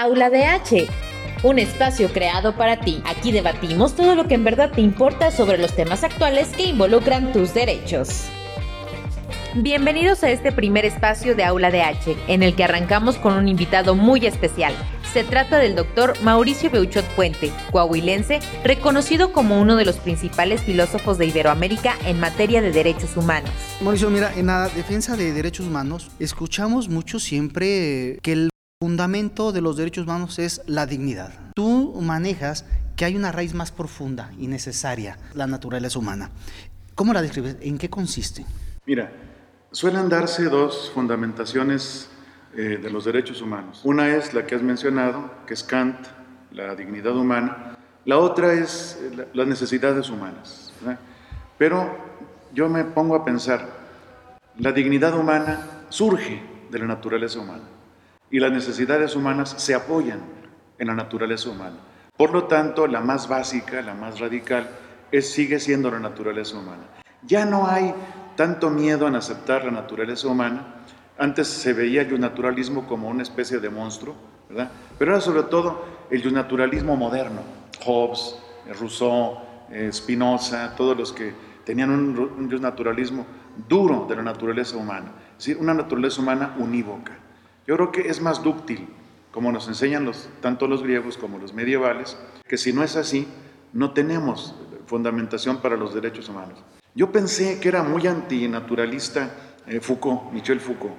Aula de H, un espacio creado para ti. Aquí debatimos todo lo que en verdad te importa sobre los temas actuales que involucran tus derechos. Bienvenidos a este primer espacio de Aula de H, en el que arrancamos con un invitado muy especial. Se trata del doctor Mauricio Beuchot Puente, coahuilense, reconocido como uno de los principales filósofos de Iberoamérica en materia de derechos humanos. Mauricio, mira, en la defensa de derechos humanos escuchamos mucho siempre que el fundamento de los derechos humanos es la dignidad. Tú manejas que hay una raíz más profunda y necesaria, la naturaleza humana. ¿Cómo la describes? ¿En qué consiste? Mira, suelen darse dos fundamentaciones eh, de los derechos humanos. Una es la que has mencionado, que es Kant, la dignidad humana. La otra es eh, las necesidades humanas. Pero yo me pongo a pensar, la dignidad humana surge de la naturaleza humana y las necesidades humanas se apoyan en la naturaleza humana. Por lo tanto, la más básica, la más radical, es, sigue siendo la naturaleza humana. Ya no hay tanto miedo en aceptar la naturaleza humana antes se veía el naturalismo como una especie de monstruo, ¿verdad? Pero era sobre todo el naturalismo moderno. Hobbes, Rousseau, eh, Spinoza, todos los que tenían un, naturalismo duro de la naturaleza humana. Es decir, una naturaleza humana unívoca. Yo creo que es más dúctil, como nos enseñan tanto los griegos como los medievales, que si no es así, no tenemos fundamentación para los derechos humanos. Yo pensé que era muy antinaturalista eh, Foucault, Michel Foucault,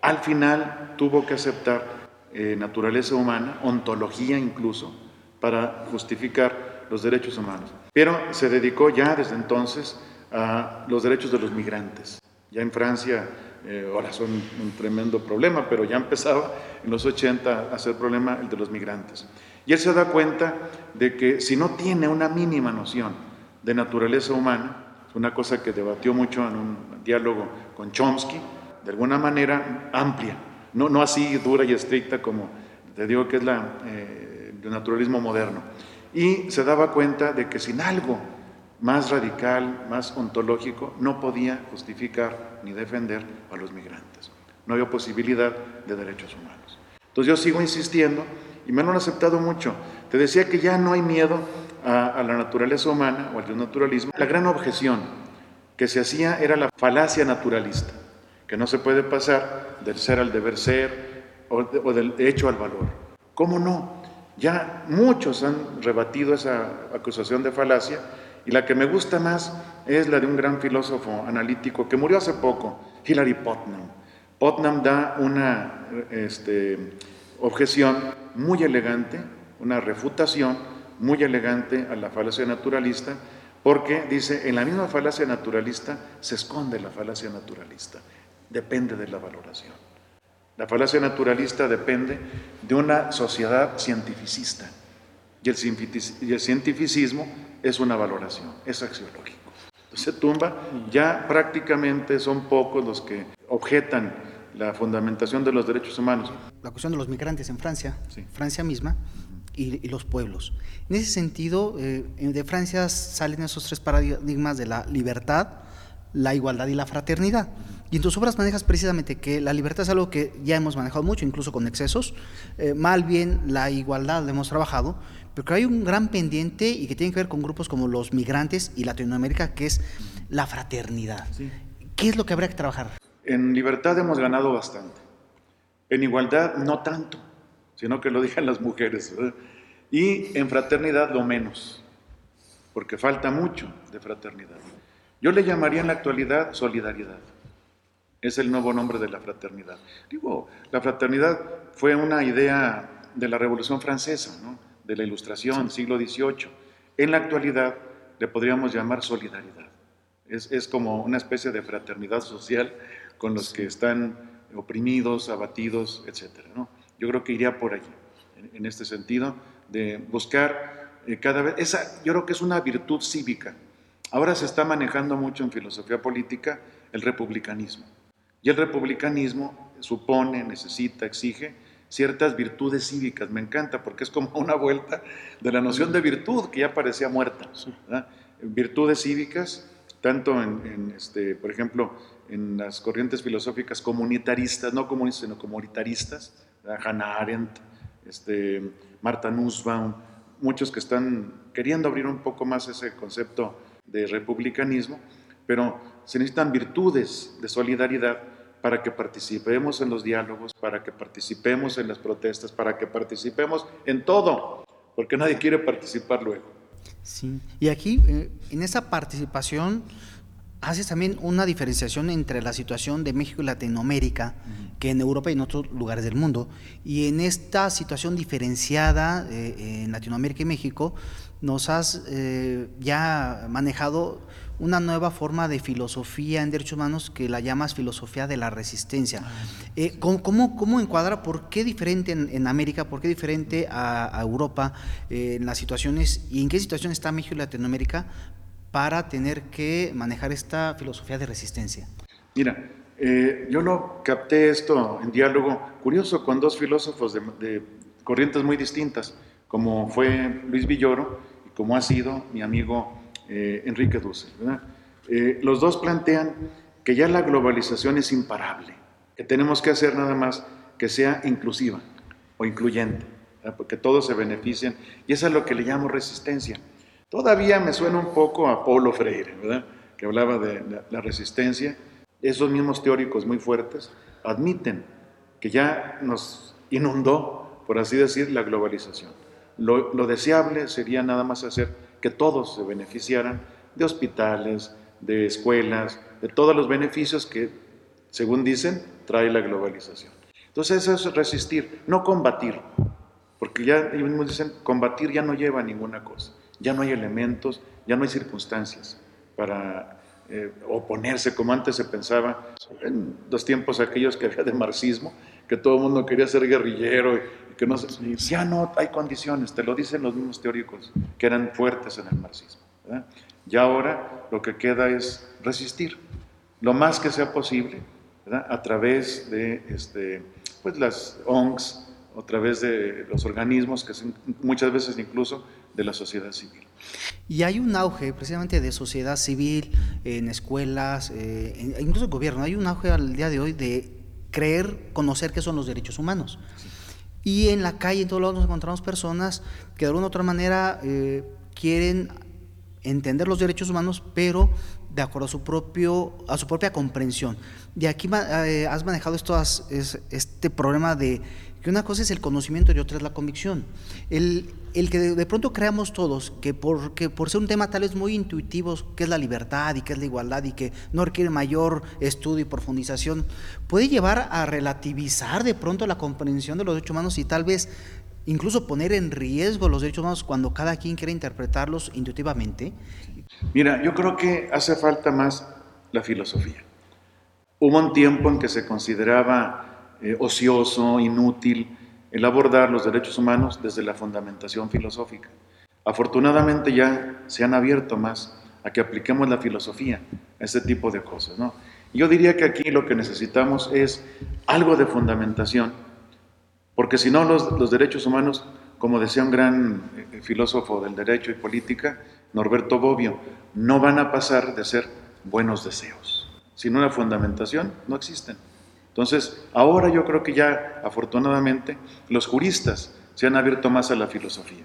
al final tuvo que aceptar eh, naturaleza humana, ontología incluso, para justificar los derechos humanos. Pero se dedicó ya desde entonces a los derechos de los migrantes. Ya en Francia, eh, ahora son un tremendo problema, pero ya empezaba en los 80 a ser problema el de los migrantes. Y él se da cuenta de que si no tiene una mínima noción de naturaleza humana, una cosa que debatió mucho en un diálogo con Chomsky, de alguna manera amplia, no, no así dura y estricta como te digo que es la, eh, el naturalismo moderno. Y se daba cuenta de que sin algo más radical, más ontológico, no podía justificar ni defender a los migrantes. No había posibilidad de derechos humanos. Entonces yo sigo insistiendo y me han aceptado mucho. Te decía que ya no hay miedo a la naturaleza humana o al naturalismo. La gran objeción que se hacía era la falacia naturalista que no se puede pasar del ser al deber ser o, del hecho al valor. ¿Cómo no? Ya muchos han rebatido esa acusación de falacia y la que me gusta más es la de un gran filósofo analítico que murió hace poco, Hilary Putnam. Putnam da una este, objeción muy elegante, una refutación muy elegante a la falacia naturalista, porque dice, en la misma falacia naturalista se esconde la falacia naturalista depende de la valoración. La falacia naturalista depende de una sociedad cientificista y el, cientificismo es una valoración, es axiológico. Entonces tumba, ya prácticamente son pocos los que objetan la fundamentación de los derechos humanos. La cuestión de los migrantes en Francia, Francia misma, y, los pueblos. En ese sentido, eh, de Francia salen esos tres paradigmas de la libertad, la igualdad y la fraternidad. Y en tus obras manejas precisamente que la libertad es algo que ya hemos manejado mucho, incluso con excesos. Eh, mal bien la igualdad la hemos trabajado, pero que hay un gran pendiente y que tiene que ver con grupos como los migrantes y Latinoamérica, que es la fraternidad. ¿Qué es lo que habría que trabajar? En libertad hemos ganado bastante. En igualdad no tanto, sino que lo digan las mujeres. Y en fraternidad lo menos, porque falta mucho de fraternidad. Yo le llamaría en la actualidad solidaridad. Es el nuevo nombre de la fraternidad. Digo, la fraternidad fue una idea de la Revolución Francesa, de la Ilustración, siglo XVIII. En la actualidad le podríamos llamar solidaridad. Es, como una especie de fraternidad social con los que están oprimidos, abatidos, etc. Yo creo que iría por allí, en, este sentido, de buscar eh, cada vez, esa, yo creo que es una virtud cívica. Ahora se está manejando mucho en filosofía política el republicanismo. Y el republicanismo supone, necesita, exige ciertas virtudes cívicas. Me encanta porque es como una vuelta de la noción de virtud que ya parecía muerta. Virtudes cívicas, tanto en, este, por ejemplo, en las corrientes filosóficas comunitaristas, no comunistas, sino comunitaristas, Hannah Arendt, este, Marta Nussbaum, muchos que están queriendo abrir un poco más ese concepto de republicanismo, pero se necesitan virtudes de solidaridad para que participemos en los diálogos, para que participemos en las protestas, para que participemos en todo, porque nadie quiere participar luego. Sí, y aquí eh, en esa participación haces también una diferenciación entre la situación de México y Latinoamérica, que en Europa y en otros lugares del mundo. Y en esta situación diferenciada eh, en Latinoamérica y México, nos has eh, ya manejado una nueva forma de filosofía en derechos humanos que la llamas filosofía de la resistencia. Ah, eh, ¿cómo, encuadra, por qué diferente en, América, por qué diferente a, Europa en las situaciones y en qué situación está México y Latinoamérica para tener que manejar esta filosofía de resistencia? Mira, eh, yo lo capté esto en diálogo curioso con dos filósofos de, corrientes muy distintas, como fue Luis Villoro y como ha sido mi amigo eh, Enrique Dussel. Eh, los dos plantean que ya la globalización es imparable, que tenemos que hacer nada más que sea inclusiva o incluyente, porque todos se beneficien, y eso es lo que le llamo resistencia. Todavía me suena un poco a Paulo Freire, ¿verdad? que hablaba de la, resistencia. Esos mismos teóricos muy fuertes admiten que ya nos inundó, por así decir, la globalización. Lo, lo, deseable sería nada más hacer que todos se beneficiaran de hospitales, de escuelas, de todos los beneficios que, según dicen, trae la globalización. Entonces eso es resistir, no combatir, porque ya ellos mismos dicen, combatir ya no lleva a ninguna cosa. Ya no hay elementos, ya no hay circunstancias para eh, oponerse como antes se pensaba. En los tiempos aquellos que había de marxismo, que todo el mundo quería ser guerrillero y, que no ya no hay condiciones, te lo dicen los mismos teóricos que eran fuertes en el marxismo. Ya ahora lo que queda es resistir lo más que sea posible a través de este, pues las ONGs, a través de los organismos que muchas veces incluso de la sociedad civil. Y hay un auge precisamente de sociedad civil en escuelas, eh, incluso en gobierno, hay un auge al día de hoy de creer, conocer qué son los derechos humanos. Y en la calle, en todos lados nos encontramos personas que de alguna u otra manera eh, quieren entender los derechos humanos, pero de acuerdo a su, propio, a su propia comprensión. Y aquí eh, has manejado esto, este problema de que una cosa es el conocimiento y otra es la convicción. El, el que de, pronto creamos todos que, porque por ser un tema tal vez muy intuitivo, que es la libertad y que es la igualdad y que no requiere mayor estudio y profundización, puede llevar a relativizar de pronto la comprensión de los derechos humanos y tal vez incluso poner en riesgo los derechos humanos cuando cada quien quiere interpretarlos intuitivamente? Mira, yo creo que hace falta más la filosofía. Hubo un tiempo en que se consideraba eh, ocioso, inútil, el abordar los derechos humanos desde la fundamentación filosófica. Afortunadamente ya se han abierto más a que apliquemos la filosofía a este tipo de cosas. ¿no? Yo diría que aquí lo que necesitamos es algo de fundamentación, porque si no los, derechos humanos, como decía un gran eh, filósofo del derecho y política, Norberto Bobbio, no van a pasar de ser buenos deseos. Sin una fundamentación no existen. Entonces, ahora yo creo que ya, afortunadamente, los juristas se han abierto más a la filosofía.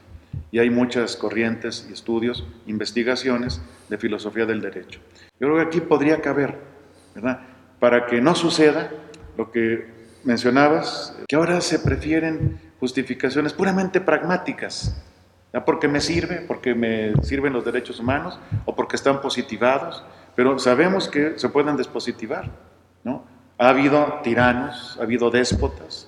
Y hay muchas corrientes y estudios, investigaciones de filosofía del derecho. Yo creo que aquí podría caber, ¿verdad? Para que no suceda lo que mencionabas, que ahora se prefieren justificaciones puramente pragmáticas, ¿ya? porque me sirve, porque me sirven los derechos humanos o porque están positivados, pero sabemos que se pueden despositivar, ¿no? Ha habido tiranos, ha habido déspotas,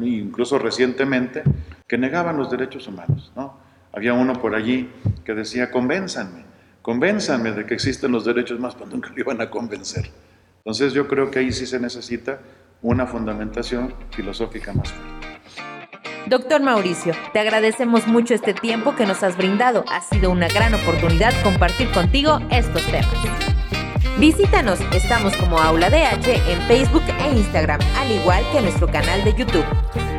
incluso recientemente, que negaban los derechos humanos. ¿no? Había uno por allí que decía, convénzanme, convénzanme de que existen los derechos más, cuando nunca le iban a convencer. Entonces yo creo que ahí sí se necesita una fundamentación filosófica más fuerte. Doctor Mauricio, te agradecemos mucho este tiempo que nos has brindado. Ha sido una gran oportunidad compartir contigo estos temas. Visítanos, estamos como Aula DH en Facebook e Instagram, al igual que nuestro canal de YouTube.